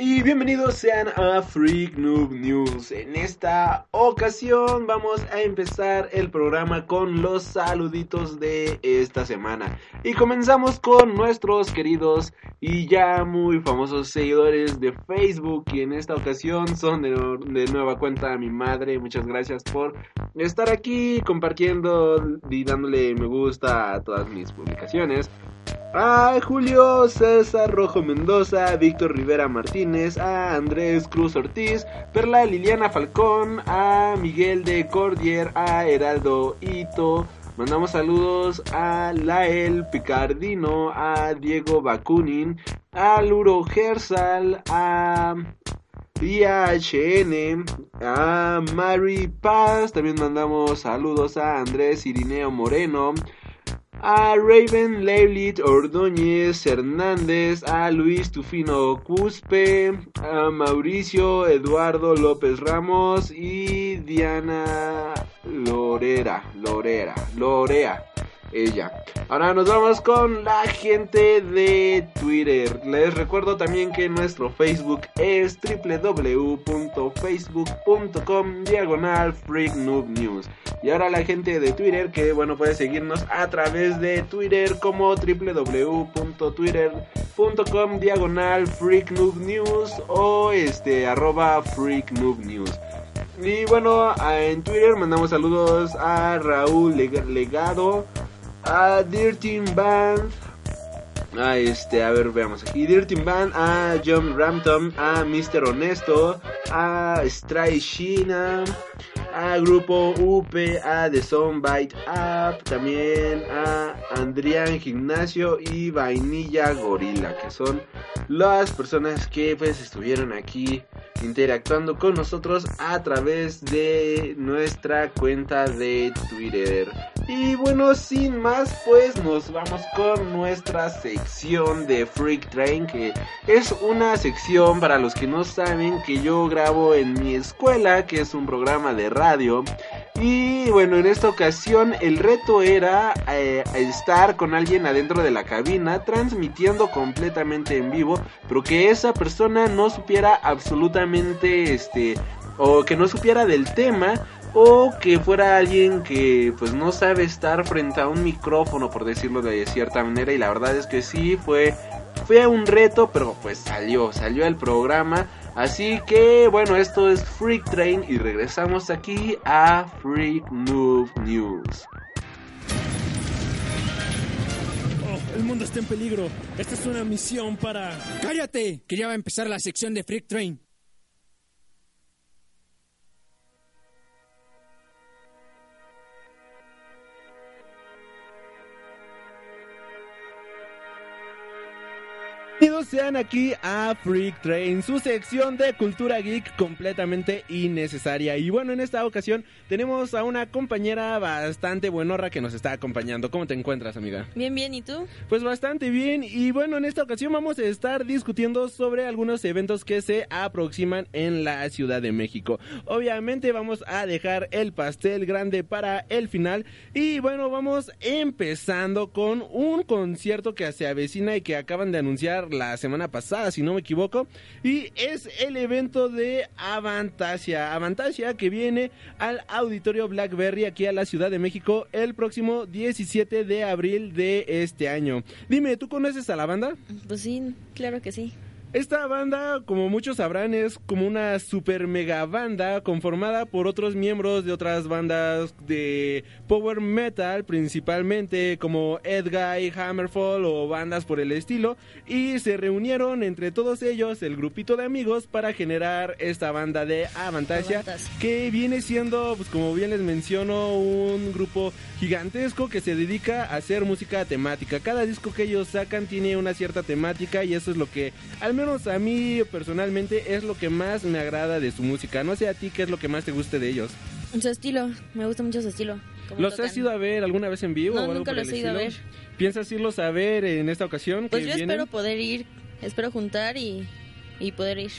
Y bienvenidos sean a Freak Noob News. En esta ocasión vamos a empezar el programa con los saluditos de esta semana. Y comenzamos con nuestros queridos y ya muy famosos seguidores de Facebook. Y en esta ocasión son de, nueva cuenta mi madre. Muchas gracias por estar aquí compartiendo y dándole me gusta a todas mis publicaciones a Julio César Rojo Mendoza, Víctor Rivera Martínez, a Andrés Cruz Ortiz, Perla Liliana Falcón, a Miguel de Cordier, a Heraldo Ito. Mandamos saludos a Lael Picardino, a Diego Bakunin, a Luro Gersal, a IHN, a Mary Paz. También mandamos saludos a Andrés Irineo Moreno a Raven Leilit Ordóñez Hernández, a Luis Tufino Cuspe, a Mauricio Eduardo López Ramos y Diana Lorera, Lorera, Lorea ella. Ahora nos vamos con la gente de Twitter. Les recuerdo también que nuestro Facebook es www.facebook.com diagonal. Y ahora la gente de Twitter que bueno puede seguirnos a través de Twitter como www.twitter.com diagonal o este arroba Freak News. Y bueno, en Twitter mandamos saludos a Raúl Legado, a Dirty Band, a este, a ver, veamos aquí, Dirty Band, a John Rampton, a Mr. Honesto, a Stray Shina, a Grupo UP, a The Soundbite App, también a Andrián Gimnasio y Vainilla Gorila, que son las personas que pues estuvieron aquí interactuando con nosotros a través de nuestra cuenta de Twitter. Y bueno, sin más, pues nos vamos con nuestra sección de Freak Train, que es una sección para los que no saben que yo grabo en mi escuela, que es un programa de radio. Y bueno, en esta ocasión el reto era eh, estar con alguien adentro de la cabina, transmitiendo completamente en vivo, pero que esa persona no supiera absolutamente este o que no supiera del tema o que fuera alguien que pues no sabe estar frente a un micrófono por decirlo de cierta manera y la verdad es que sí fue fue un reto pero pues salió salió el programa así que bueno esto es Freak Train y regresamos aquí a Freak Move News oh, el mundo está en peligro. Esta es una misión para... ¡Cállate! Que ya va a empezar la sección de Freak Train. Bienvenidos sean aquí a Freak Train, su sección de cultura geek completamente innecesaria. Y bueno, en esta ocasión tenemos a una compañera bastante buenorra que nos está acompañando. ¿Cómo te encuentras, amiga? Bien, bien, ¿y tú? Pues bastante bien. Y bueno, en esta ocasión vamos a estar discutiendo sobre algunos eventos que se aproximan en la Ciudad de México. Obviamente vamos a dejar el pastel grande para el final. Y bueno, vamos empezando con un concierto que se avecina y que acaban de anunciar la semana pasada, si no me equivoco. Y es el evento de Avantasia. Avantasia que viene al Auditorio Blackberry aquí a la Ciudad de México el próximo 17 de abril de este año. Dime, ¿tú conoces a la banda? Pues sí, claro que sí. Esta banda, como muchos sabrán, es como una super mega banda conformada por otros miembros de otras bandas de power metal, principalmente como Edguy, Hammerfall o bandas por el estilo, y se reunieron entre todos ellos el grupito de amigos para generar esta banda de Avantasia, que viene siendo, pues como bien les menciono, un grupo gigantesco que se dedica a hacer música temática. Cada disco que ellos sacan tiene una cierta temática y eso es lo que, al menos a mí personalmente, es lo que más me agrada de su música. No sé a ti qué es lo que más te guste de ellos. Su estilo, me gusta mucho su estilo. ¿Los tocan. has ido a ver alguna vez en vivo? No, o algo nunca los he ido a estilo? ¿Piensas irlos a ver en esta ocasión? Pues que yo vienen? espero poder ir, espero juntar y, y poder ir.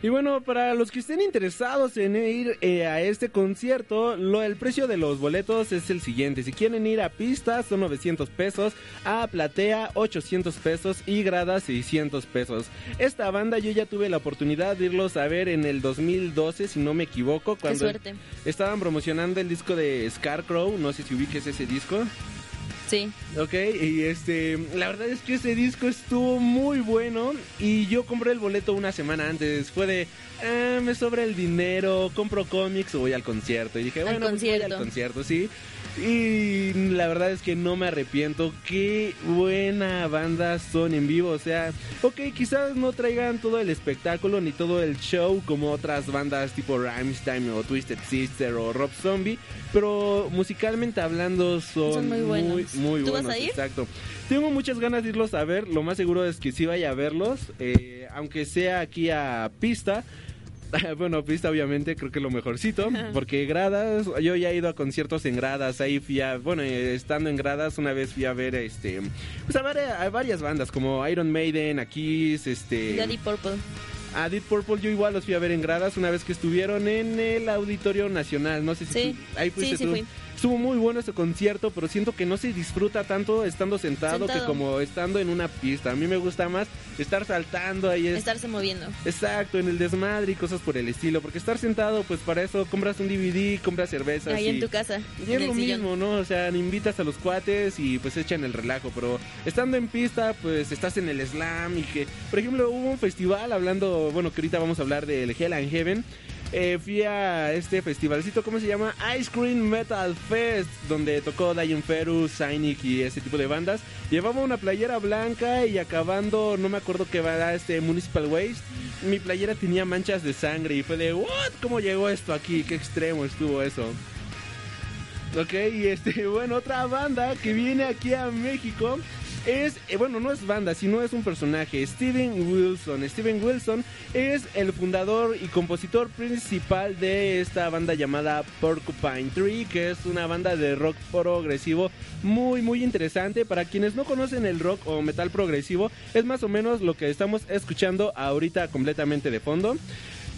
Y bueno, para los que estén interesados en ir eh, a este concierto, lo, el precio de los boletos es el siguiente. Si quieren ir a pista son 900 pesos, a platea 800 pesos y grada 600 pesos. Esta banda yo ya tuve la oportunidad de irlos a ver en el 2012, si no me equivoco, cuando estaban promocionando el disco de Scarecrow, no sé si ubiques ese disco. Sí. Ok, y este, la verdad es que ese disco estuvo muy bueno y yo compré el boleto una semana antes. Fue de, ah, me sobra el dinero, compro cómics o voy al concierto. Y dije, Al bueno, pues voy al concierto. concierto, sí. Y la verdad es que no me arrepiento. Qué buena banda son en vivo. O sea, ok, quizás no traigan todo el espectáculo ni todo el show como otras bandas tipo Rammstein o Twisted Sister o Rob Zombie. Pero musicalmente hablando son, Son muy buenos. muy ¿Tú vas buenos, a ir? Exacto. Tengo muchas ganas de irlos a ver. Lo más seguro es que sí vaya a verlos. eh, aunque sea aquí a pista. Bueno, pista obviamente creo que lo mejorcito, porque gradas, yo ya he ido a conciertos en gradas, ahí fui a, bueno, eh, estando en gradas una vez fui a ver, este, pues a, ver, a varias bandas como Iron Maiden, a Kiss, este... Daddy Purple. A Deep Purple yo igual los fui a ver en gradas una vez que estuvieron en el Auditorio Nacional, no sé si Sí, tú- ahí fuiste sí, sí tú. fui. Estuvo muy bueno ese concierto, pero siento que no se disfruta tanto estando sentado, que como estando en una pista. A mí me gusta más estar saltando ahí. es- Estarse moviendo. Exacto, en el desmadre y cosas por el estilo. Porque estar sentado, pues para eso compras un DVD, compras cervezas. Ahí y, en tu casa. y es lo sillón. mismo, ¿no? O sea, invitas a los cuates y pues echan el relajo. Pero estando en pista, pues estás en el slam y que, por ejemplo, hubo un festival hablando, bueno, que ahorita vamos a hablar del Hell and Heaven. Eh, fui a este festivalcito, ¿cómo se llama? Ice Cream Metal Fest, donde tocó Diane Ferus, Cynic y ese tipo de bandas. Llevaba una playera blanca y acabando, no me acuerdo qué va este Municipal Waste, mi playera tenía manchas de sangre y fue de, ¿what? ¿Cómo llegó esto aquí? ¿Qué extremo estuvo eso? Ok, y este, bueno, otra banda que viene aquí a México es, eh, bueno, no es banda, sino es un personaje, Steven Wilson. Steven Wilson es el fundador y compositor principal de esta banda llamada Porcupine Tree, que es una banda de rock progresivo muy, muy interesante. Para quienes no conocen el rock o metal progresivo, es más o menos lo que estamos escuchando ahorita completamente de fondo.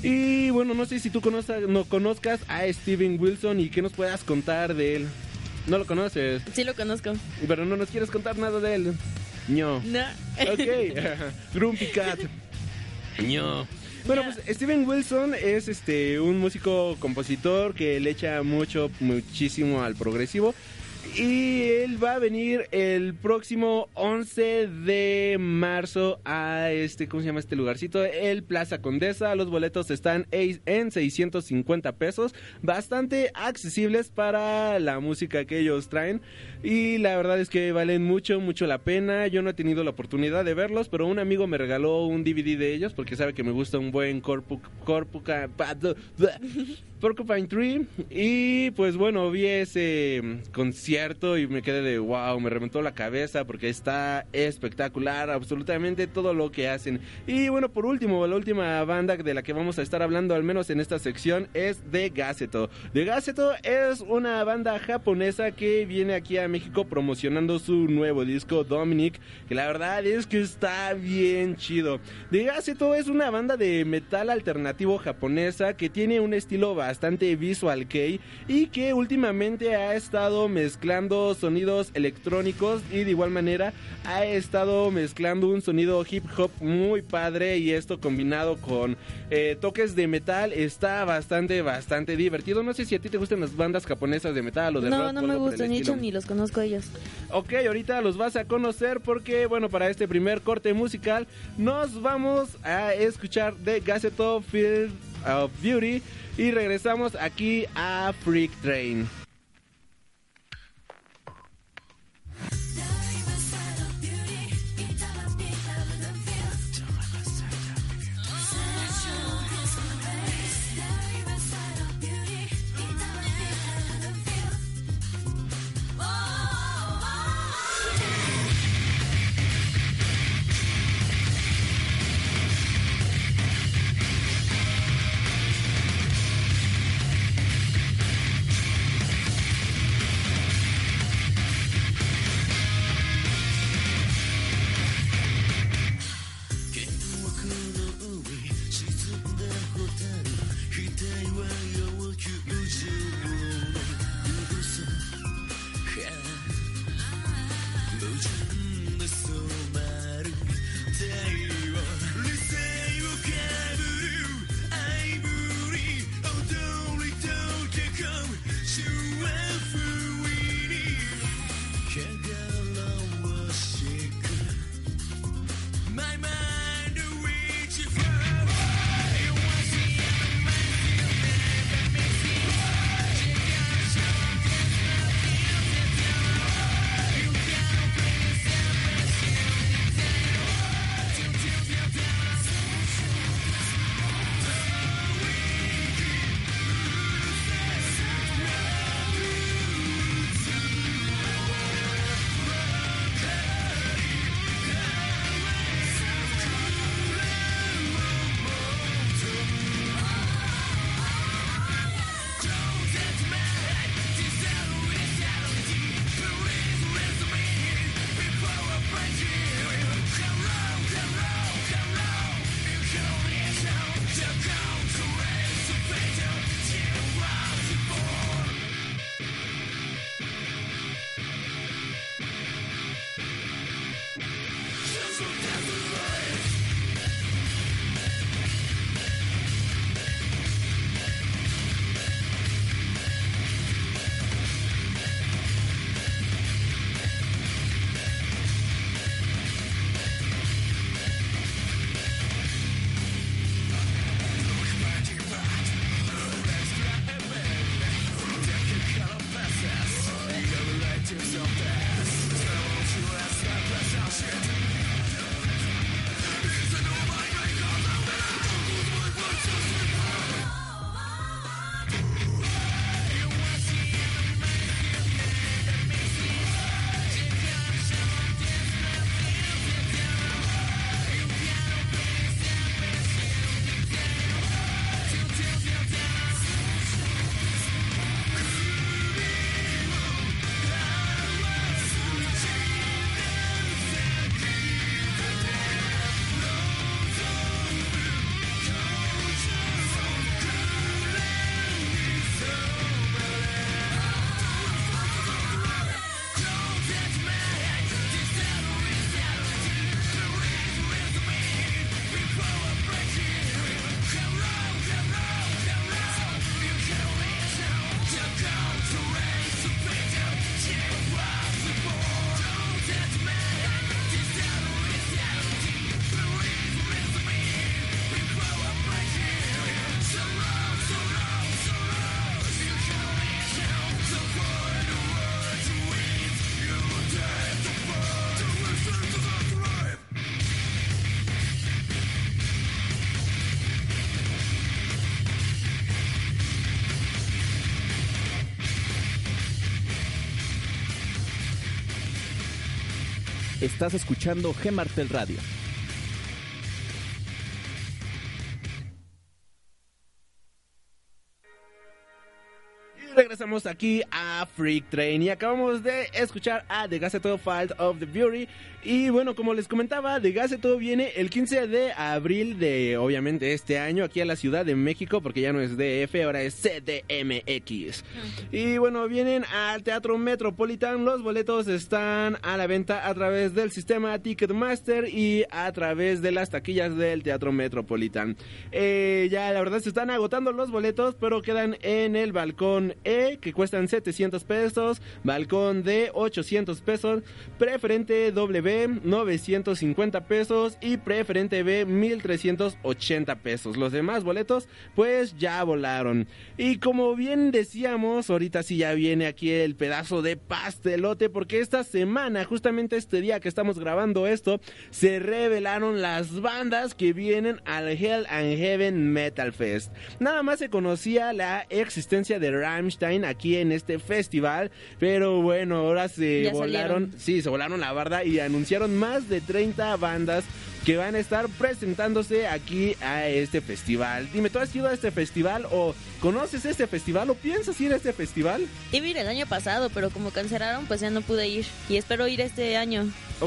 Y bueno, no sé si tú no conozcas a Steven Wilson y qué nos puedas contar de él. No lo conoces, Sí lo conozco. pero no nos quieres contar nada de él. No. No. Ok, Grumpy Cat. No. Bueno, pues Steven Wilson es este un músico compositor que le echa mucho, muchísimo al progresivo. Y él va a venir el próximo 11 de marzo a este, ¿cómo se llama este lugarcito? El Plaza Condesa. Los boletos están en 650 pesos. Bastante accesibles para la música que ellos traen. Y la verdad es que valen mucho, mucho la pena. Yo no he tenido la oportunidad de verlos, pero un amigo me regaló un DVD de ellos porque sabe que me gusta un buen corpu, corpuca, Porcupine Tree. Y pues bueno, vi ese mm, concierto y me quedé de wow, me reventó la cabeza porque está espectacular, absolutamente todo lo que hacen. Y bueno, por último, la última banda de la que vamos a estar hablando, al menos en esta sección, es The Gazeto. The Gazeto es una banda japonesa que viene aquí a México promocionando su nuevo disco Dominic, que la verdad es que está bien chido. The Gazeto es una banda de metal alternativo japonesa que tiene un estilo bastante bastante visual kei y que últimamente ha estado mezclando sonidos electrónicos y de igual manera ha estado mezclando un sonido hip hop muy padre y esto combinado con eh, toques de metal está bastante, bastante divertido. No sé si a ti te gustan las bandas japonesas de metal o de rock. No, no me gustan, ni hecho ni los conozco ellos. Ok, ahorita los vas a conocer porque, bueno, para este primer corte musical nos vamos a escuchar de Gazeto Field of Beauty y regresamos aquí a Freak Train. Estás escuchando Gemartel Radio. Regresamos aquí a Freak Train y acabamos de escuchar a The Gazette Fight of the Fury. Y bueno, como les comentaba, The Gazette viene el 15 de abril de, obviamente, este año aquí a la Ciudad de México, porque ya no es DF, ahora es CDMX. Y bueno, vienen al Teatro Metropolitan. Los boletos están a la venta a través del sistema Ticketmaster y a través de las taquillas del Teatro Metropolitan. Eh, ya la verdad se están agotando los boletos, pero quedan en el balcón E, que cuestan 700 pesos, balcón D, 800 pesos, preferente W, 950 pesos y preferente B, 1380 pesos. Los demás boletos, pues ya volaron. Y como bien decíamos, ahorita sí ya viene aquí el pedazo de pastelote, porque esta semana, justamente este día que estamos grabando esto, se revelaron las bandas que vienen al Hell and Heaven Metal Fest. Nada más se conocía la existencia de Rammstein aquí en este festival, pero bueno, ahora se volaron, salieron. sí, se volaron la barda y anunciaron más de 30 bandas que van a estar presentándose aquí a este festival. Dime, ¿tú has ido a este festival o conoces este festival o piensas ir a este festival? Iba a ir el año pasado, pero como cancelaron, pues ya no pude ir. Y espero ir este año.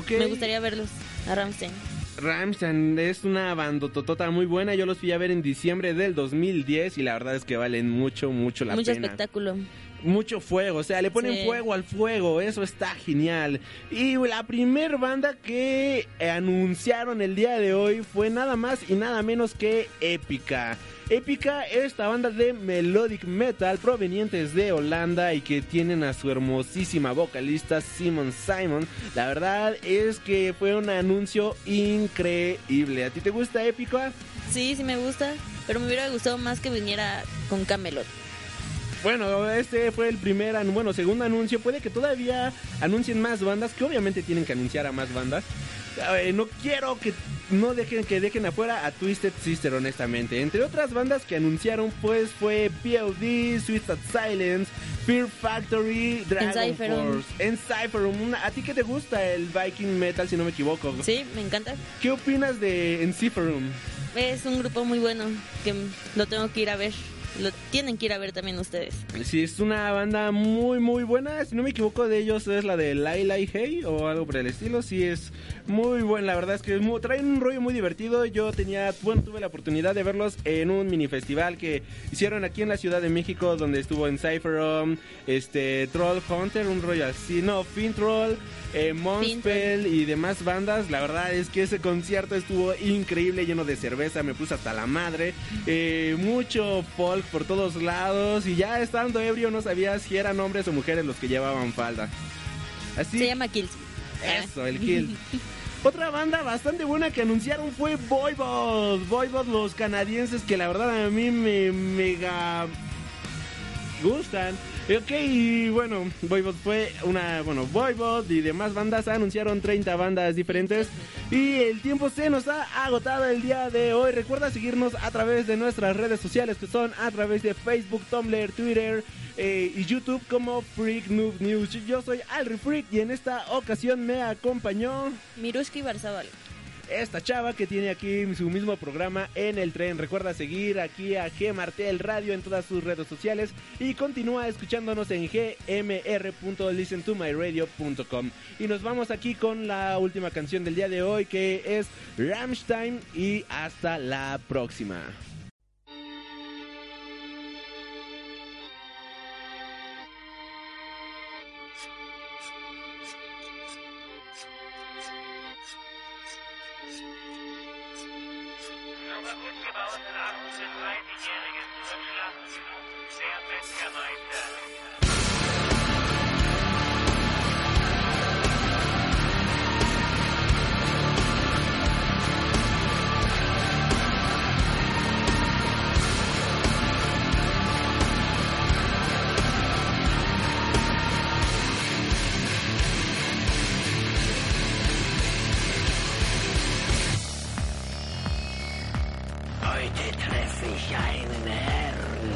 Me gustaría verlos a Ramstein. Rammstein es una bandototota muy buena. Yo los fui a ver en diciembre del 2010 y la verdad es que valen mucho, mucho la Mucho pena. espectáculo. Mucho fuego, o sea, le ponen Sí. fuego al fuego, eso está genial. Y la primer banda que anunciaron el día de hoy fue nada más y nada menos que Épica. Épica, esta banda de melodic metal provenientes de Holanda y que tienen a su hermosísima vocalista Simon Simon. La verdad es que fue un anuncio increíble. ¿A ti te gusta Épica? Sí, sí me gusta, pero me hubiera gustado más que viniera con Camelot. Bueno, este fue el primer, bueno, segundo anuncio. Puede que todavía anuncien más bandas, que obviamente tienen que anunciar a más bandas. Eh, no quiero que no dejen que dejen afuera a Twisted Sister, honestamente. Entre otras bandas que anunciaron, pues fue POD, Suicide Silence, Fear Factory, Dragon Encipherum. Force, Encipherum. Una- ¿A ti qué te gusta el Viking Metal, si no me equivoco? Sí, me encanta. ¿Qué opinas de Encipherum? Es un grupo muy bueno que lo tengo que ir a ver. Lo tienen que ir a ver también ustedes. Sí, es una banda muy, muy buena. Si no me equivoco de ellos, es la de Laila y Hey o algo por el estilo. Sí, es muy buena. La verdad es que muy- traen un rollo muy divertido. Yo tenía, bueno, tuve la oportunidad de verlos en un mini festival que hicieron aquí en la Ciudad de México, donde estuvo en Cypherum, este, Troll Hunter, un rollo así. No, Fintroll, eh, Monspell y demás bandas. La verdad es que ese concierto estuvo increíble, lleno de cerveza. Me puse hasta la madre. Eh, mucho folk por todos lados. Y ya estando ebrio, no sabía si eran hombres o mujeres los que llevaban falda. Así. Se llama Kills. Eso, el Kill. Otra banda bastante buena que anunciaron fue Voivod. Voivod, los canadienses que la verdad a mí me mega gustan. Ok, y bueno, Voivod fue una, bueno, Voivod y demás bandas anunciaron 30 bandas diferentes y el tiempo se nos ha agotado el día de hoy. Recuerda seguirnos a través de nuestras redes sociales que son a través de Facebook, Tumblr, Twitter eh, y YouTube como Freak Noob News. Yo soy Alri Freak y en esta ocasión me acompañó Mirushki Barzabal. Esta chava que tiene aquí su mismo programa en el tren. Recuerda seguir aquí a G Martel Radio en todas sus redes sociales y continúa escuchándonos en gmr.listentomyradio.com. Y nos vamos aquí con la última canción del día de hoy que es Rammstein y hasta la próxima. Heute treffe ich einen Herrn.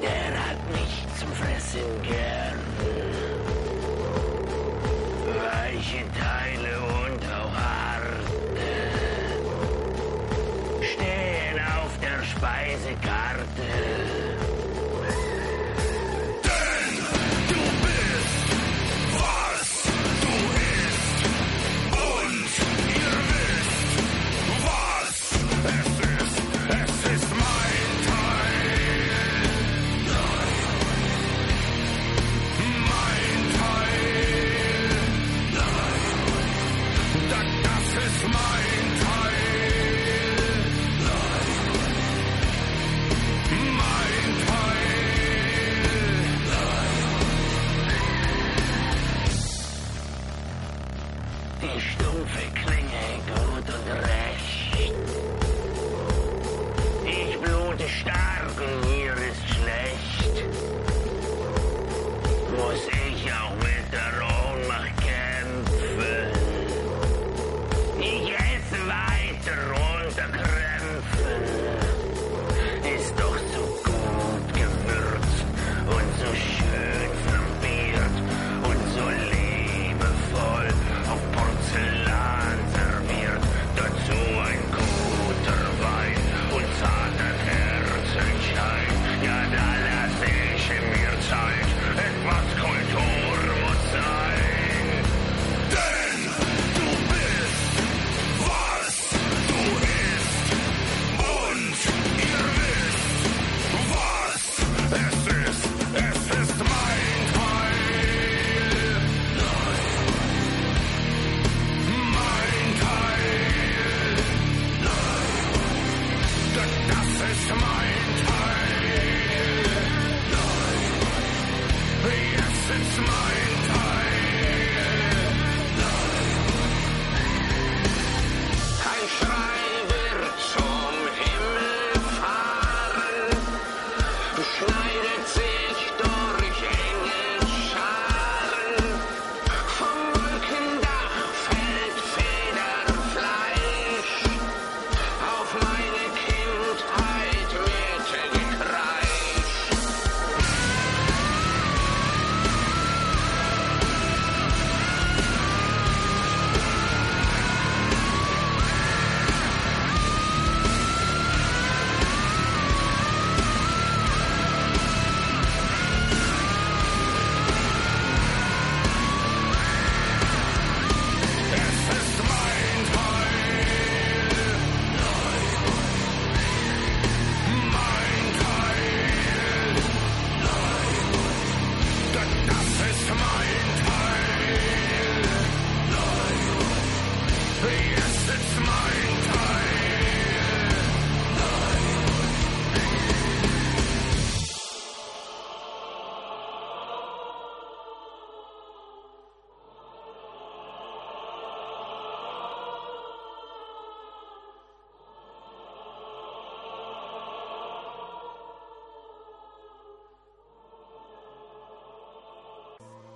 Der hat mich zum Fressen gern. Weiche Teile und auch harte stehen auf der Speisekarte.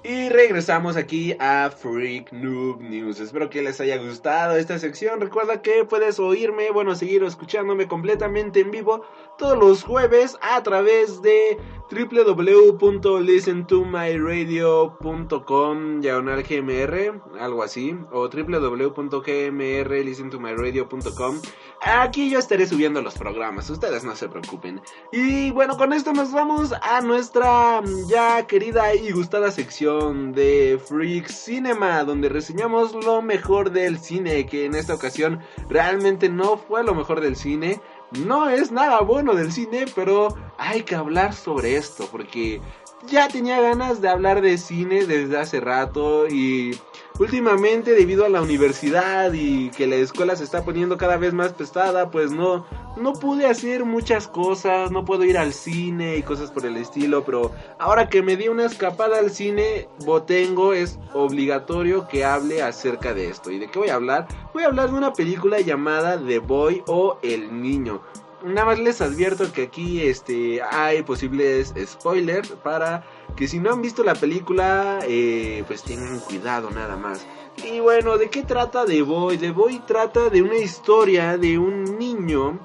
Y regresamos aquí a Freak Noob News. Espero que les haya gustado esta sección. Recuerda que puedes oírme, bueno, seguir escuchándome completamente en vivo todos los jueves a través de www.listentomyradio.com diagonal gmr, algo así, o www.gmrlistentomyradio.com. Aquí yo estaré subiendo los programas, ustedes no se preocupen. Y bueno, con esto nos vamos a nuestra ya querida y gustada sección de Freak Cinema, donde reseñamos lo mejor del cine, que en esta ocasión realmente no fue lo mejor del cine. No es nada bueno del cine, pero hay que hablar sobre esto, porque ya tenía ganas de hablar de cine desde hace rato y últimamente debido a la universidad y que la escuela se está poniendo cada vez más pesada, pues no no pude hacer muchas cosas, no puedo ir al cine y cosas por el estilo, pero ahora que me di una escapada al cine, Botengo es obligatorio que hable acerca de esto. ¿Y de qué voy a hablar? Voy a hablar de una película llamada The Boy o El Niño nada más les advierto que aquí este hay posibles spoilers para que si no han visto la película eh, pues tengan cuidado nada más y bueno de qué trata The Boy The Boy trata de una historia de un niño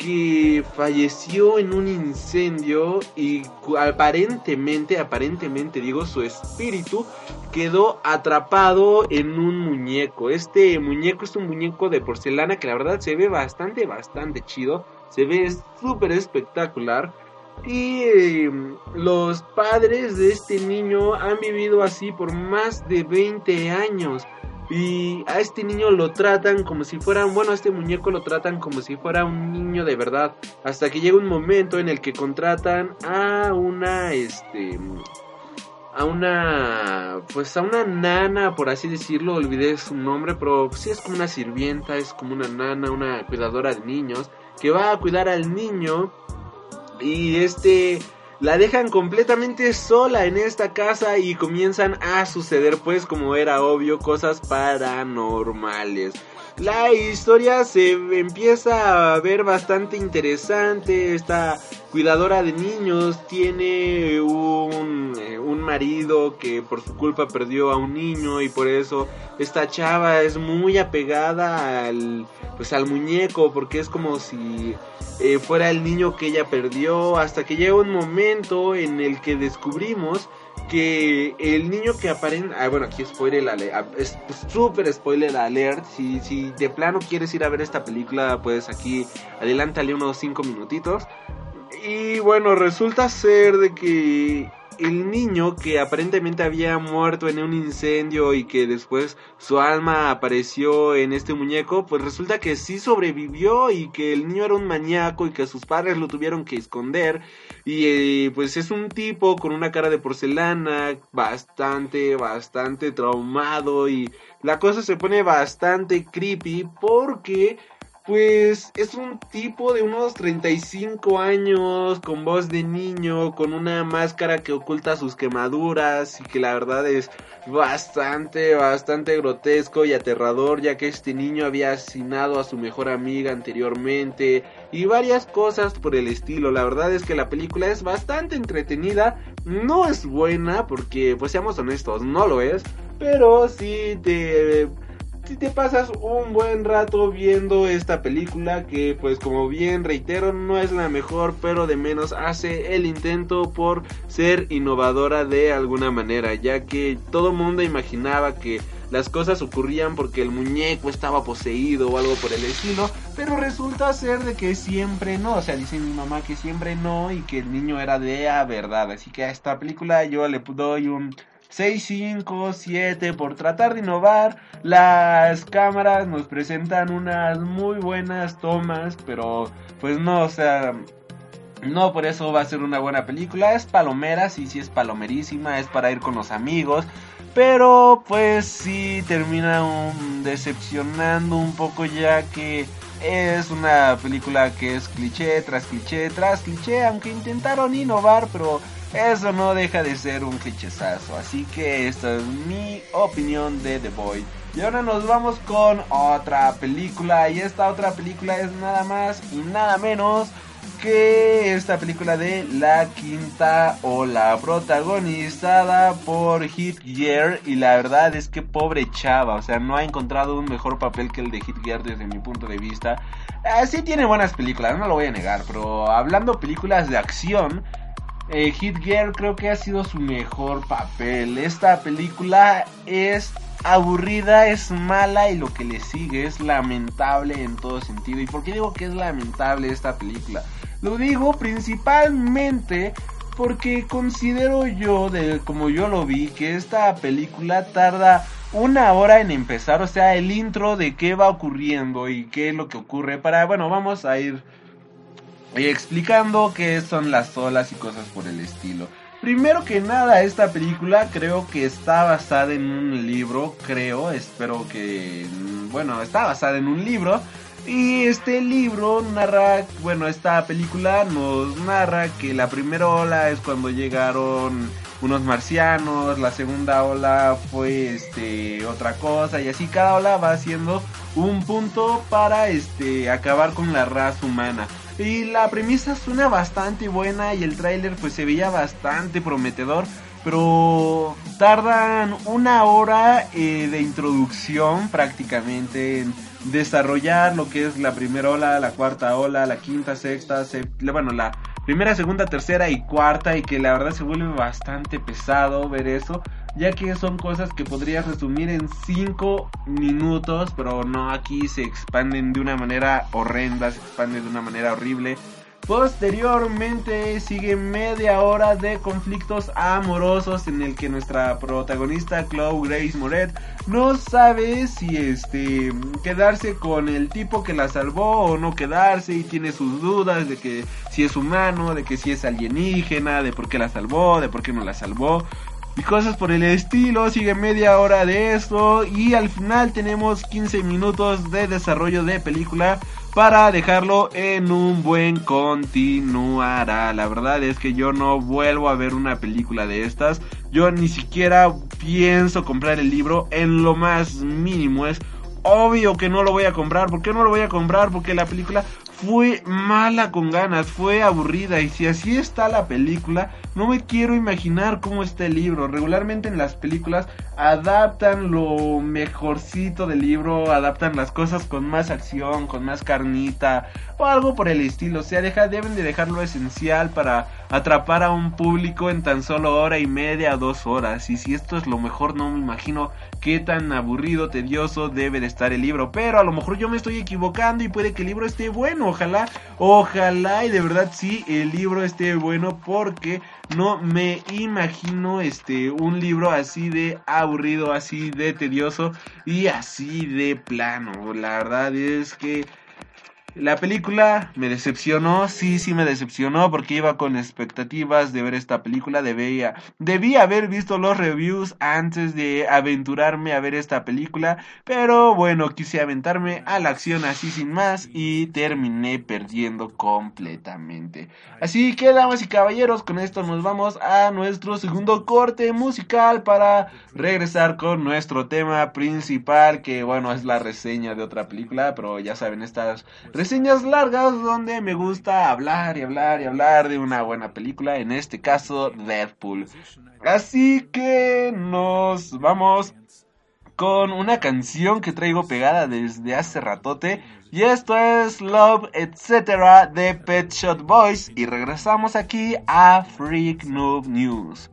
que falleció en un incendio y aparentemente, aparentemente digo, su espíritu quedó atrapado en un muñeco. Este muñeco es un muñeco de porcelana que la verdad se ve bastante, bastante chido. Se ve súper espectacular. Y em, los padres de este niño han vivido así por más de 20 años. Y a este niño lo tratan como si fuera, bueno, a este muñeco lo tratan como si fuera un niño de verdad. Hasta que llega un momento en el que contratan a una, este, a una, pues a una nana, por así decirlo, olvidé su nombre, pero sí es como una sirvienta, es como una nana, una cuidadora de niños, que va a cuidar al niño. Y este la dejan completamente sola en esta casa y comienzan a suceder pues como era obvio cosas paranormales. La historia se empieza a ver bastante interesante. Esta cuidadora de niños tiene un, eh, un, marido que por su culpa perdió a un niño y por eso esta chava es muy apegada al pues al muñeco porque es como si eh, fuera el niño que ella perdió hasta que llega un momento en el que descubrimos que el niño que aparenta... Ah, bueno, aquí spoiler alert. Ah, es súper spoiler alert. Si, si de plano quieres ir a ver esta película, pues aquí adelántale unos 5 minutitos. Y bueno, resulta ser de que el niño que aparentemente había muerto en un incendio y que después su alma apareció en este muñeco, pues resulta que sí sobrevivió y que el niño era un maníaco y que sus padres lo tuvieron que esconder. Y eh, pues es un tipo con una cara de porcelana, bastante, bastante traumado y la cosa se pone bastante creepy porque pues es un tipo de unos 35 años, con voz de niño, con una máscara que oculta sus quemaduras y que la verdad es bastante, bastante grotesco y aterrador ya que este niño había asesinado a su mejor amiga anteriormente y varias cosas por el estilo. La verdad es que la película es bastante entretenida, no es buena porque pues seamos honestos, no lo es, pero sí te si te pasas un buen rato viendo esta película que pues como bien reitero no es la mejor pero de menos hace el intento por ser innovadora de alguna manera ya que todo mundo imaginaba que las cosas ocurrían porque el muñeco estaba poseído o algo por el estilo, pero resulta ser de que siempre no, o sea, dice mi mamá que siempre no y que el niño era de a verdad, así que a esta película yo le doy un 6, 5, 7 por tratar de innovar. Las cámaras nos presentan unas muy buenas tomas, pero pues no, o sea, no por eso va a ser una buena película. Es palomera, sí, sí es palomerísima, es para ir con los amigos. Pero pues sí termina decepcionando un poco ya que es una película que es cliché tras cliché tras cliché, aunque intentaron innovar, pero eso no deja de ser un clichezazo. Así que esta es mi opinión de The Boy. Y ahora nos vamos con otra película. Y esta otra película es nada más y nada menos que esta película de La Quinta Ola, protagonizada por Heath Ledger y la verdad es que pobre chava, o sea, no ha encontrado un mejor papel que el de Heath Ledger desde mi punto de vista. Eh, sí tiene buenas películas, no lo voy a negar, pero hablando películas de acción, eh, Heath Ledger creo que ha sido su mejor papel. Esta película es aburrida, es mala y lo que le sigue es lamentable en todo sentido. ¿Y por qué digo que es lamentable esta película? Lo digo principalmente porque considero yo, como yo lo vi, que esta película tarda una hora en empezar, o sea, el intro de qué va ocurriendo y qué es lo que ocurre para, bueno, vamos a ir explicando qué son las olas y cosas por el estilo. Primero que nada, esta película creo que está basada en un libro, creo, espero que, bueno, está basada en un libro. Y este libro narra, bueno, esta película nos narra que la primera ola es cuando llegaron unos marcianos, la segunda ola fue este otra cosa y así cada ola va haciendo un punto para este acabar con la raza humana. Y la premisa suena bastante buena y el tráiler pues se veía bastante prometedor. Pero tardan una hora eh, de introducción prácticamente en desarrollar lo que es la primera ola, la cuarta ola, la quinta, sexta, bueno, la primera, segunda, tercera y cuarta y que la verdad se vuelve bastante pesado ver eso, ya que son cosas que podrías resumir en 5 minutos, pero no aquí se expanden de una manera horrenda, se expanden de una manera horrible. Posteriormente sigue media hora de conflictos amorosos en el que nuestra protagonista Chloe Grace Moret no sabe si este quedarse con el tipo que la salvó o no quedarse y tiene sus dudas de que si es humano, de que si es alienígena, de por qué la salvó, de por qué no la salvó y cosas por el estilo. Sigue media hora de esto y al final tenemos 15 minutos de desarrollo de película para dejarlo en un buen continuará. La verdad es que yo no vuelvo a ver una película de estas. Yo ni siquiera pienso comprar el libro en lo más mínimo. Es obvio que no lo voy a comprar. ¿Por qué no lo voy a comprar? Porque la película fue mala con ganas, fue aburrida. Y si así está la película, no me quiero imaginar cómo está el libro. Regularmente en las películas adaptan lo mejorcito del libro, adaptan las cosas con más acción, con más carnita o algo por el estilo. O sea, deja, deben de dejar lo esencial para atrapar a un público en tan solo hora y media dos horas. Y si esto es lo mejor, no me imagino qué tan aburrido, tedioso debe de estar el libro. Pero a lo mejor yo me estoy equivocando y puede que el libro esté bueno. Ojalá, ojalá y de verdad sí el libro esté bueno porque no me imagino este un libro así de aburrido, así de tedioso y así de plano. La verdad es que la película me decepcionó, sí, sí me decepcionó porque iba con expectativas de ver esta película, debía, debía haber visto los reviews antes de aventurarme a ver esta película, pero bueno, quise aventarme a la acción así sin más y terminé perdiendo completamente. Así que damas y caballeros, con esto nos vamos a nuestro segundo corte musical para regresar con nuestro tema principal, que bueno, es la reseña de otra película, pero ya saben, estas reseñas largas donde me gusta hablar y hablar y hablar de una buena película, en este caso Deadpool. Así que nos vamos con una canción que traigo pegada desde hace ratote. Y esto es Love, etc. de Pet Shot Boys. Y regresamos aquí a Freak Noob News.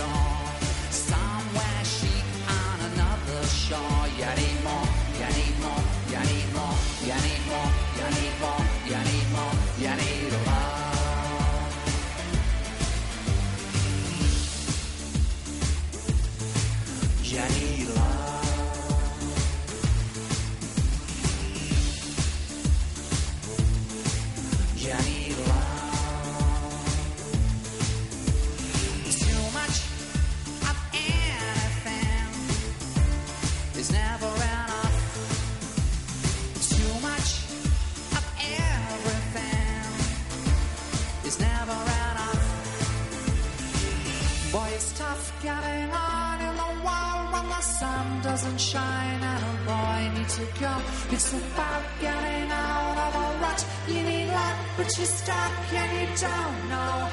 song. you stop? Can you don't know?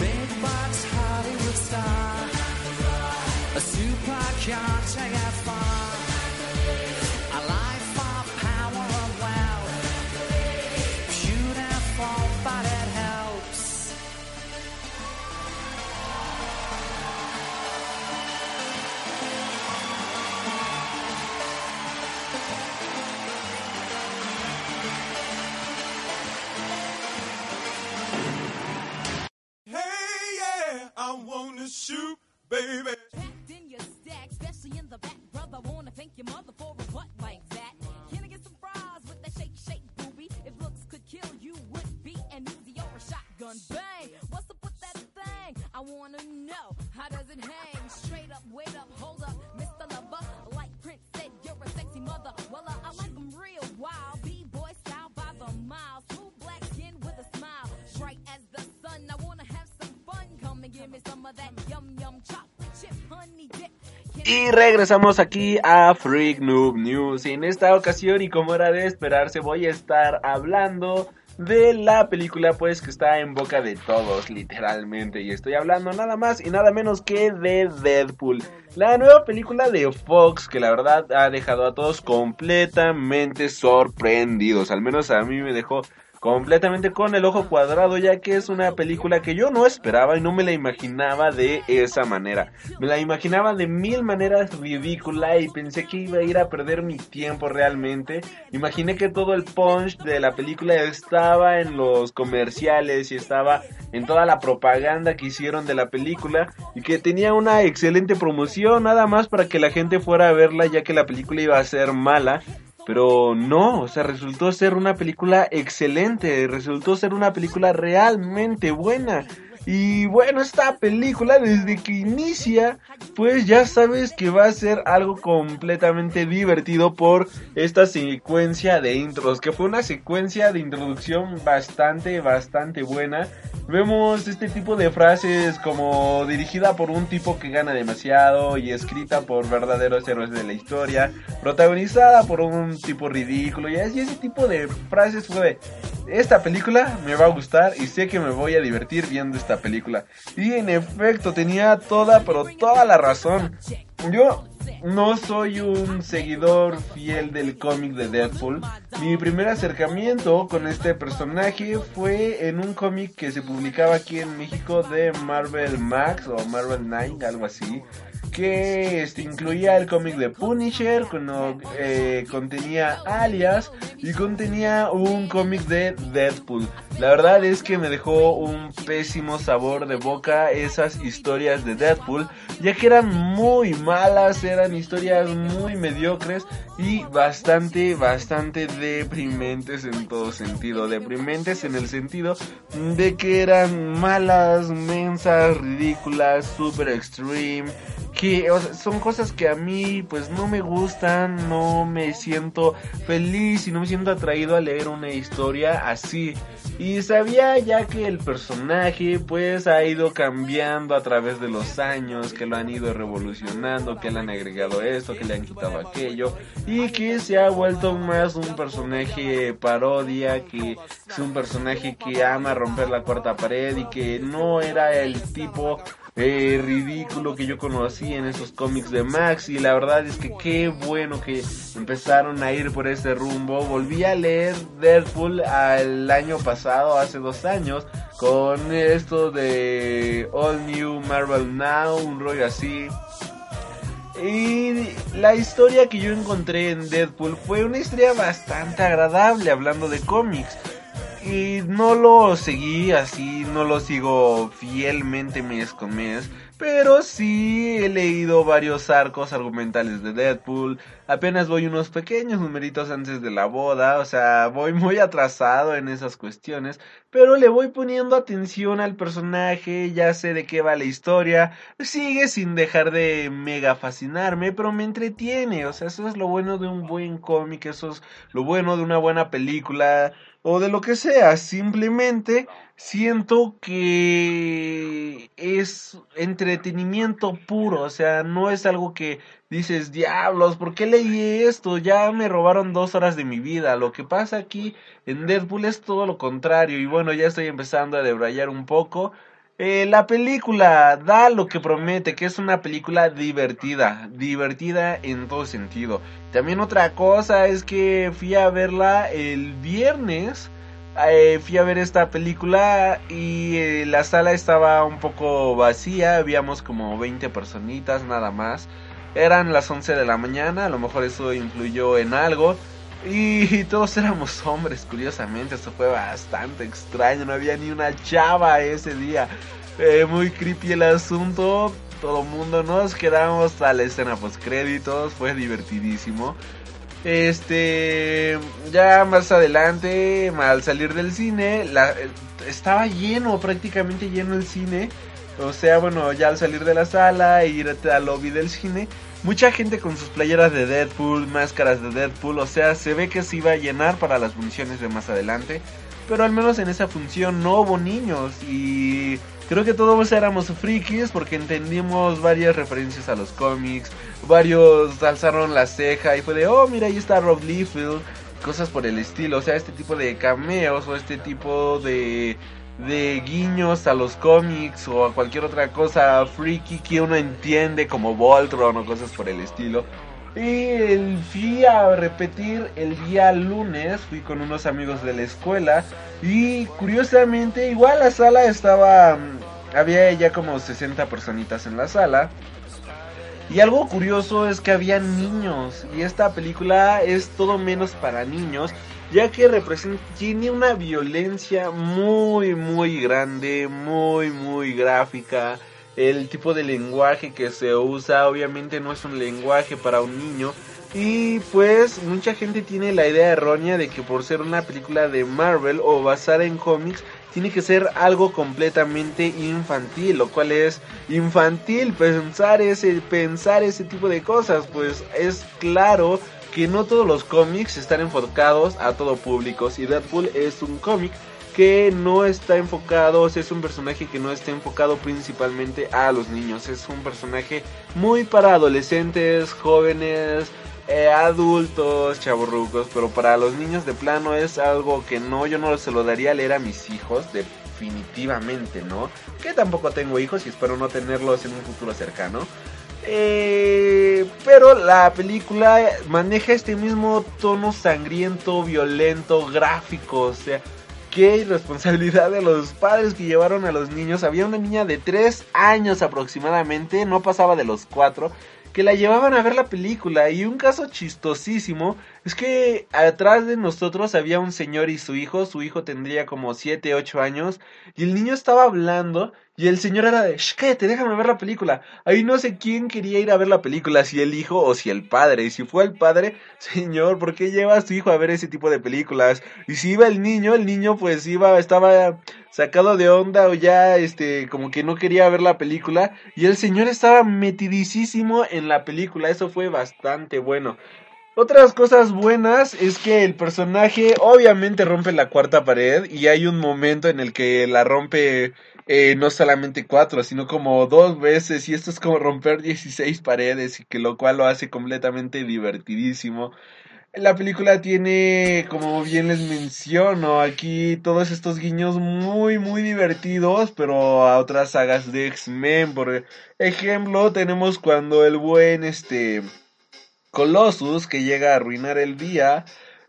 Big box Hollywood star, a can't take Regresamos aquí a Freak Noob News. En esta ocasión, y como era de esperarse, voy a estar hablando de la película pues que está en boca de todos literalmente y estoy hablando nada más y nada menos que de Deadpool la nueva película de Fox que la verdad ha dejado a todos completamente sorprendidos al menos a mí me dejó completamente con el ojo cuadrado ya que es una película que yo no esperaba y no me la imaginaba de esa manera. Me la imaginaba de mil maneras ridícula y pensé que iba a ir a perder mi tiempo realmente. Imaginé que todo el punch de la película estaba en los comerciales y estaba en toda la propaganda que hicieron de la película y que tenía una excelente promoción nada más para que la gente fuera a verla ya que la película iba a ser mala pero no, o sea, resultó ser una película excelente, resultó ser una película realmente buena. Y bueno, esta película desde que inicia, pues ya sabes que va a ser algo completamente divertido por esta secuencia de intros, que fue una secuencia de introducción bastante, bastante buena. Vemos este tipo de frases como dirigida por un tipo que gana demasiado y escrita por verdaderos héroes de la historia, protagonizada por un tipo ridículo y así ese tipo de frases fue de, esta película me va a gustar y sé que me voy a divertir viendo esta película. Y en efecto tenía toda, pero toda la razón. Yo no soy un seguidor fiel del cómic de Deadpool. Mi primer acercamiento con este personaje fue en un cómic que se publicaba aquí en México de Marvel Max o Marvel 9, algo así que este, incluía el cómic de Punisher, cuando, eh, contenía alias y contenía un cómic de Deadpool. La verdad es que me dejó un pésimo sabor de boca esas historias de Deadpool, ya que eran muy malas, eran historias muy mediocres y bastante, bastante deprimentes en todo sentido. Deprimentes en el sentido de que eran malas, mensas, ridículas, super extreme que o sea, son cosas que a mí pues no me gustan, no me siento feliz y no me siento atraído a leer una historia así. Y sabía ya que el personaje pues ha ido cambiando a través de los años, que lo han ido revolucionando, que le han agregado esto, que le han quitado aquello y que se ha vuelto más un personaje parodia, que es un personaje que ama romper la cuarta pared y que no era el tipo eh, ridículo que yo conocí en esos cómics de Max y la verdad es que qué bueno que empezaron a ir por ese rumbo. Volví a leer Deadpool al año pasado, hace dos años, con esto de All New Marvel Now, un rollo así. Y la historia que yo encontré en Deadpool fue una historia bastante agradable hablando de cómics. Y no lo seguí así, no lo sigo fielmente mes con mes. Pero sí he leído varios arcos argumentales de Deadpool. Apenas voy unos pequeños numeritos antes de la boda. O sea, voy muy atrasado en esas cuestiones. Pero le voy poniendo atención al personaje. Ya sé de qué va la historia. Sigue sin dejar de mega fascinarme. Pero me entretiene. O sea, eso es lo bueno de un buen cómic. Eso es lo bueno de una buena película. O de lo que sea. Simplemente siento que es entretenimiento puro, o sea, no es algo que dices, diablos, ¿por qué leí esto? Ya me robaron dos horas de mi vida. Lo que pasa aquí en Deadpool es todo lo contrario, y bueno, ya estoy empezando a debrayar un poco. Eh, la película da lo que promete, que es una película divertida, divertida en todo sentido. También otra cosa es que fui a verla el viernes eh, fui a ver esta película y eh, la sala estaba un poco vacía, habíamos como 20 personitas nada más. Eran las 11 de la mañana, a lo mejor eso influyó en algo. Y todos éramos hombres, curiosamente, esto fue bastante extraño, no había ni una chava ese día. Eh, muy creepy el asunto, todo mundo nos quedamos a la escena post créditos, fue divertidísimo. Este, ya más adelante, al salir del cine, la, estaba lleno, prácticamente lleno el cine. O sea, bueno, ya al salir de la sala ir al lobby del cine, mucha gente con sus playeras de Deadpool, máscaras de Deadpool, o sea, se ve que se iba a llenar para las funciones de más adelante. Pero al menos en esa función no hubo niños y creo que todos éramos frikis porque entendimos varias referencias a los cómics, varios alzaron la ceja y fue de, oh, mira, ahí está Rob Liefeld, cosas por el estilo, o sea, este tipo de cameos o este tipo de de guiños a los cómics o a cualquier otra cosa freaky que uno entiende como Voltron o cosas por el estilo. Y fui a repetir el día lunes, fui con unos amigos de la escuela y curiosamente igual la sala estaba, había ya como 60 personitas en la sala. Y algo curioso es que había niños y esta película es todo menos para niños, ya que representa tiene una violencia muy muy grande, muy muy gráfica. El tipo de lenguaje que se usa obviamente no es un lenguaje para un niño. Y pues mucha gente tiene la idea errónea de que por ser una película de Marvel o basada en cómics tiene que ser algo completamente infantil, lo cual es infantil pensar ese pensar ese tipo de cosas, pues es claro que no todos los cómics están enfocados a todo público. Si Deadpool es un cómic que no está enfocado, es un personaje que no está enfocado principalmente a los niños, es un personaje muy para adolescentes, jóvenes, eh, adultos, chaburrucos, pero para los niños de plano es algo que no, yo no se lo daría a leer a mis hijos, definitivamente, ¿no? Que tampoco tengo hijos y espero no tenerlos en un futuro cercano. Eh, pero la película maneja este mismo tono sangriento, violento, gráfico, o sea, qué irresponsabilidad de los padres que llevaron a los niños. Había una niña de 3 años aproximadamente, no pasaba de los 4, que la llevaban a ver la película. Y un caso chistosísimo es que atrás de nosotros había un señor y su hijo. Su hijo tendría como 7, 8 años. Y el niño estaba hablando. Y el señor era de, Shh, cállate, déjame ver la película. Ahí no sé quién quería ir a ver la película, si el hijo o si el padre. Y si fue el padre, señor, ¿por qué lleva a su hijo a ver ese tipo de películas? Y si iba el niño, el niño pues iba, estaba sacado de onda o ya, este, como que no quería ver la película. Y el señor estaba metidísimo en la película. Eso fue bastante bueno. Otras cosas buenas es que el personaje obviamente rompe la cuarta pared y hay un momento en el que la rompe eh, no solamente cuatro, sino como dos veces y esto es como romper 16 paredes y que lo cual lo hace completamente divertidísimo. La película tiene, como bien les menciono, aquí todos estos guiños muy, muy divertidos, pero a otras sagas de X-Men. Por ejemplo, tenemos cuando el buen, este, Colossus, que llega a arruinar el día,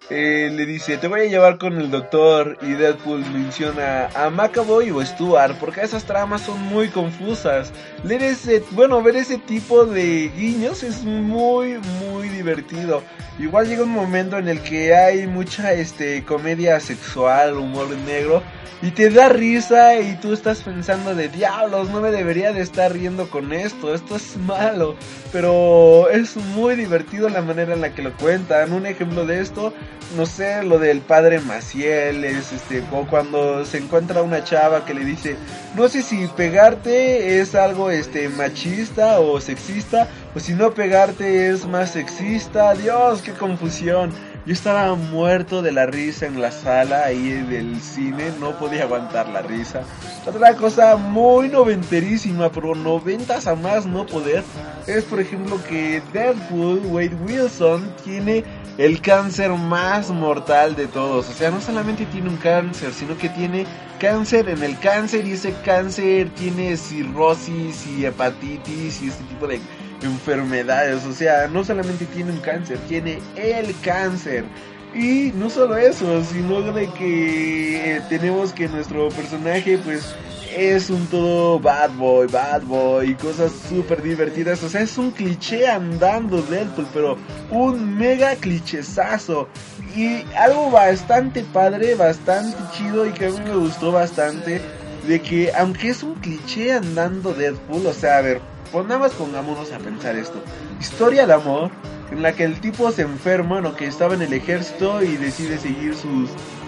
eh, le dice, te voy a llevar con el doctor y Deadpool menciona a McAvoy o Stuart porque esas tramas son muy confusas. Leer ese, bueno, ver ese tipo de guiños es muy, muy divertido. Igual llega un momento en el que hay mucha este, comedia sexual, humor negro y te da risa y tú estás pensando de diablos, no me debería de estar riendo con esto, esto es malo, pero es muy divertido la manera en la que lo cuentan. Un ejemplo de esto, no sé, lo del padre Maciel, es este, o cuando se encuentra una chava que le dice, no sé si pegarte es algo este machista o sexista, o si no pegarte es más sexista, Dios, qué confusión. Yo estaba muerto de la risa en la sala ahí del cine, no podía aguantar la risa. Otra cosa muy noventerísima, pero noventas a más no poder, es por ejemplo que Deadpool, Wade Wilson, tiene el cáncer más mortal de todos. O sea, no solamente tiene un cáncer, sino que tiene cáncer en el cáncer y ese cáncer tiene cirrosis y hepatitis y este tipo de enfermedades. O sea, no solamente tiene un cáncer, tiene el cáncer. Y no solo eso, sino de que tenemos que nuestro personaje pues es un todo bad boy, bad boy, cosas súper divertidas. O sea, es un cliché andando Deadpool, pero un mega clichezazo. Y algo bastante padre, bastante chido y que a mí me gustó bastante. De que aunque es un cliché andando Deadpool, o sea, a ver, Pongamos, pongámonos a pensar esto. Historia de amor en la que el tipo se enferma, que estaba en el ejército y decide seguir su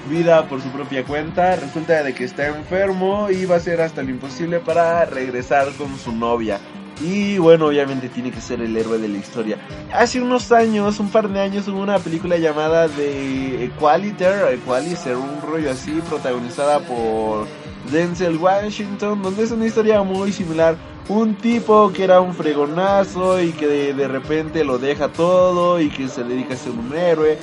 vida por su propia cuenta. Resulta de que está enfermo y va a hacer hasta lo imposible para regresar con su novia. Y bueno, obviamente tiene que ser el héroe de la historia. Hace unos años, un par de años, hubo una película llamada de Equaliter, Equalizer, un rollo así, protagonizada por Denzel Washington, donde es una historia muy similar. Un tipo que era un fregonazo y que de, repente lo deja todo y que se dedica a ser un héroe.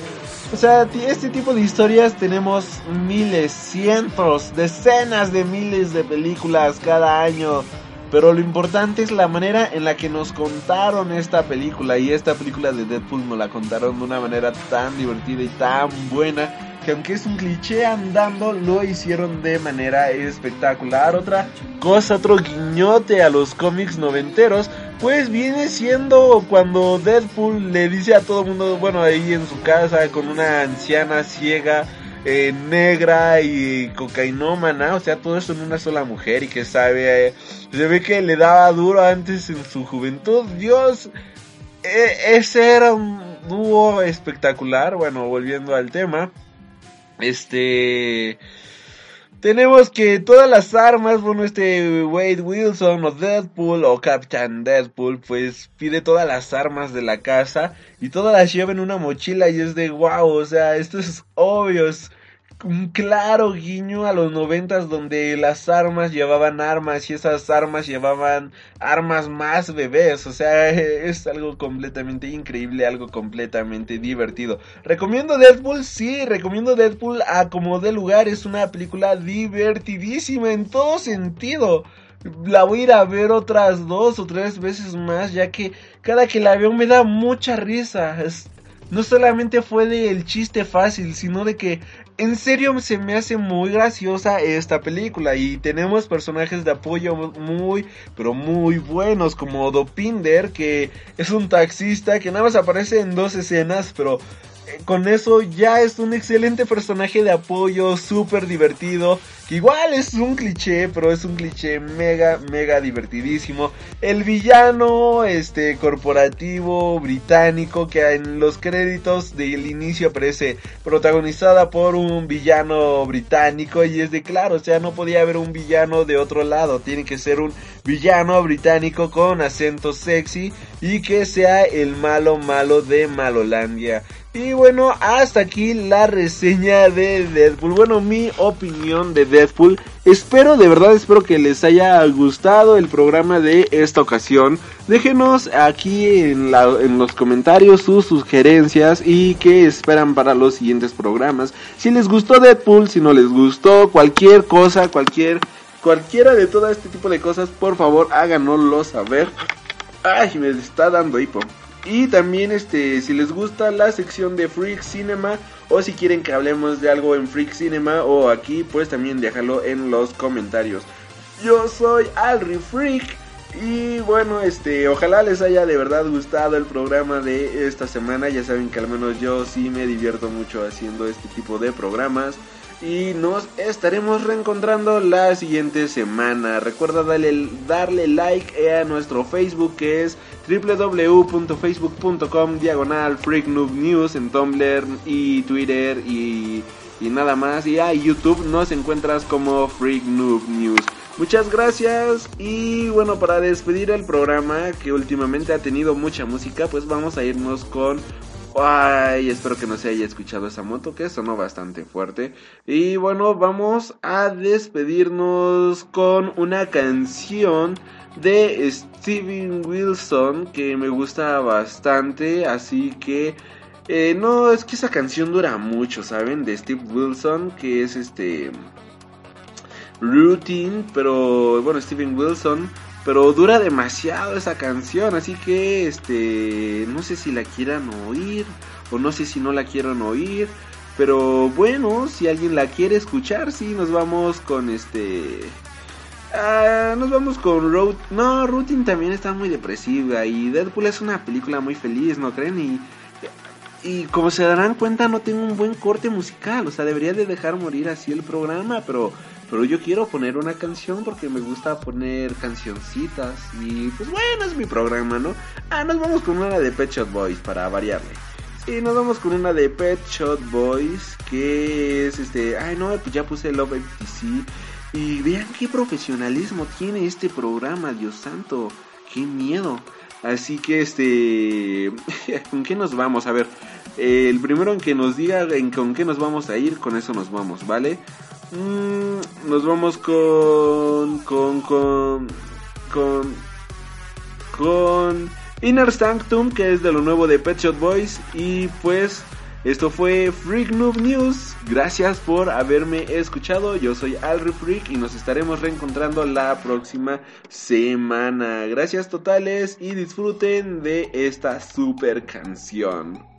O sea, este tipo de historias tenemos miles, cientos, decenas de miles de películas cada año. Pero lo importante es la manera en la que nos contaron esta película. Y esta película de Deadpool nos la contaron de una manera tan divertida y tan buena que aunque es un cliché andando, lo hicieron de manera espectacular. Otra cosa, otro guiñote a los cómics noventeros, pues viene siendo cuando Deadpool le dice a todo mundo, bueno, ahí en su casa con una anciana ciega. Eh, negra y cocainómana, o sea, todo eso en una sola mujer y que sabe, eh, se ve que le daba duro antes en su juventud, Dios, eh, ese era un dúo espectacular, bueno, volviendo al tema, este. Tenemos que todas las armas, bueno, este Wade Wilson o Deadpool o Captain Deadpool, pues pide todas las armas de la casa y todas las lleva en una mochila y es de wow, o sea, esto es obvio, un claro guiño a los noventas donde las armas llevaban armas y esas armas llevaban armas más bebés, o sea, es algo completamente increíble, algo completamente divertido. Recomiendo Deadpool, sí, recomiendo Deadpool a como de lugar, es una película divertidísima en todo sentido. La voy a ir a ver otras dos o tres veces más, ya que cada que la veo me da mucha risa. No solamente fue del chiste fácil, sino de que en serio se me hace muy graciosa esta película y tenemos personajes de apoyo muy, pero muy buenos como Dopinder, que es un taxista que nada más aparece en dos escenas, pero con eso ya es un excelente personaje de apoyo, súper divertido. Que igual es un cliché, pero es un cliché mega, mega divertidísimo. El villano, este, corporativo, británico, que en los créditos del inicio aparece protagonizada por un villano británico. Y es de claro, o sea, no podía haber un villano de otro lado. Tiene que ser un villano británico con acento sexy y que sea el malo malo de Malolandia. Y bueno, hasta aquí la reseña de Deadpool. Bueno, mi opinión de Deadpool. Espero, de verdad, espero que les haya gustado el programa de esta ocasión. Déjenos aquí en, los comentarios sus sugerencias y qué esperan para los siguientes programas. Si les gustó Deadpool, si no les gustó, cualquier cosa, cualquier, cualquiera de todo este tipo de cosas, por favor háganoslo saber. Ay, me está dando hipo. Y también este si les gusta la sección de Freak Cinema o si quieren que hablemos de algo en Freak Cinema o aquí pues también déjalo en los comentarios. Yo soy Alri Freak y bueno, este, ojalá les haya de verdad gustado el programa de esta semana. Ya saben que al menos yo sí me divierto mucho haciendo este tipo de programas. Y nos estaremos reencontrando la siguiente semana. Recuerda darle, darle like a nuestro Facebook que es www.facebook.com diagonal News en Tumblr y Twitter y, y nada más. Y a YouTube nos encuentras como Freak Noob News. Muchas gracias y bueno para despedir el programa que últimamente ha tenido mucha música pues vamos a irnos con Ay, espero que no se haya escuchado esa moto que sonó bastante fuerte. Y bueno, vamos a despedirnos con una canción de Steven Wilson que me gusta bastante. Así que eh, no, es que esa canción dura mucho, ¿saben? De Steve Wilson, que es este... Routine, pero bueno, Steven Wilson, pero dura demasiado esa canción, así que este no sé si la quieran oír o no sé si no la quieran oír, pero bueno, si alguien la quiere escuchar, sí nos vamos con este ah, nos vamos con Road. No, Routine también está muy depresiva. Y Deadpool es una película muy feliz, ¿no creen? Y, y como se darán cuenta, no tengo un buen corte musical. O sea, debería de dejar morir así el programa. Pero, pero yo quiero poner una canción porque me gusta poner cancioncitas. Y pues bueno, es mi programa, ¿no? Ah, nos vamos con una de Pet Shop Boys para variarle. Y nos vamos con una de Pet Shop Boys. Que es este. Ay, no, pues ya puse Love FTC. Y vean qué profesionalismo tiene este programa, Dios santo. Qué miedo. Así que este... ¿Con qué nos vamos? A ver. eh, el primero en que nos diga en con qué nos vamos a ir, con eso nos vamos, ¿vale? Mm, nos vamos con... Con... Con... Con... Con... Inner Sanctum, que es de lo nuevo de Pet Shop Boys. Y pues... Esto fue Freak Noob News. Gracias por haberme escuchado. Yo soy Alri Freak y nos estaremos reencontrando la próxima semana. Gracias totales y disfruten de esta super canción.